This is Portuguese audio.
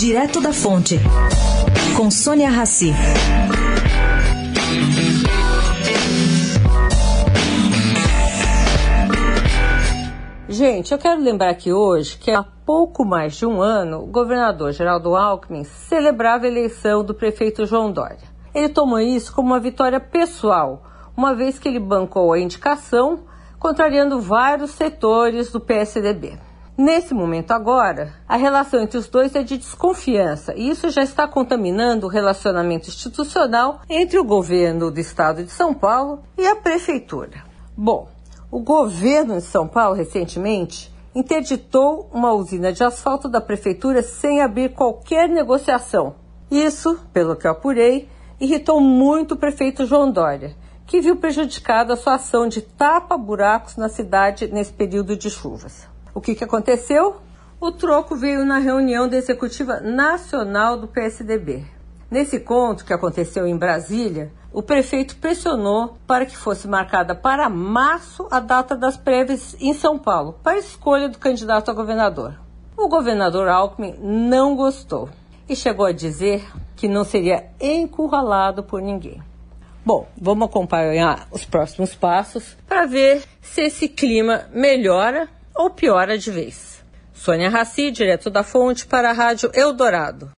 Direto da Fonte, com Sônia Rassi. Gente, eu quero lembrar aqui hoje que há pouco mais de um ano, o governador Geraldo Alckmin celebrava a eleição do prefeito João Dória. Ele tomou isso como uma vitória pessoal, uma vez que ele bancou a indicação, contrariando vários setores do PSDB. Nesse momento agora, a relação entre os dois é de desconfiança e isso já está contaminando o relacionamento institucional entre o governo do estado de São Paulo e a prefeitura. Bom, o governo de São Paulo, recentemente, interditou uma usina de asfalto da prefeitura sem abrir qualquer negociação. Isso, pelo que eu apurei, irritou muito o prefeito João Dória, que viu prejudicada a sua ação de tapa-buracos na cidade nesse período de chuvas. O que, que aconteceu? O troco veio na reunião da Executiva Nacional do PSDB. Nesse encontro que aconteceu em Brasília, o prefeito pressionou para que fosse marcada para março a data das prévias em São Paulo, para escolha do candidato a governador. O governador Alckmin não gostou e chegou a dizer que não seria encurralado por ninguém. Bom, vamos acompanhar os próximos passos para ver se esse clima melhora ou piora de vez. Sônia Raci, direto da Fonte, para a Rádio Eldorado.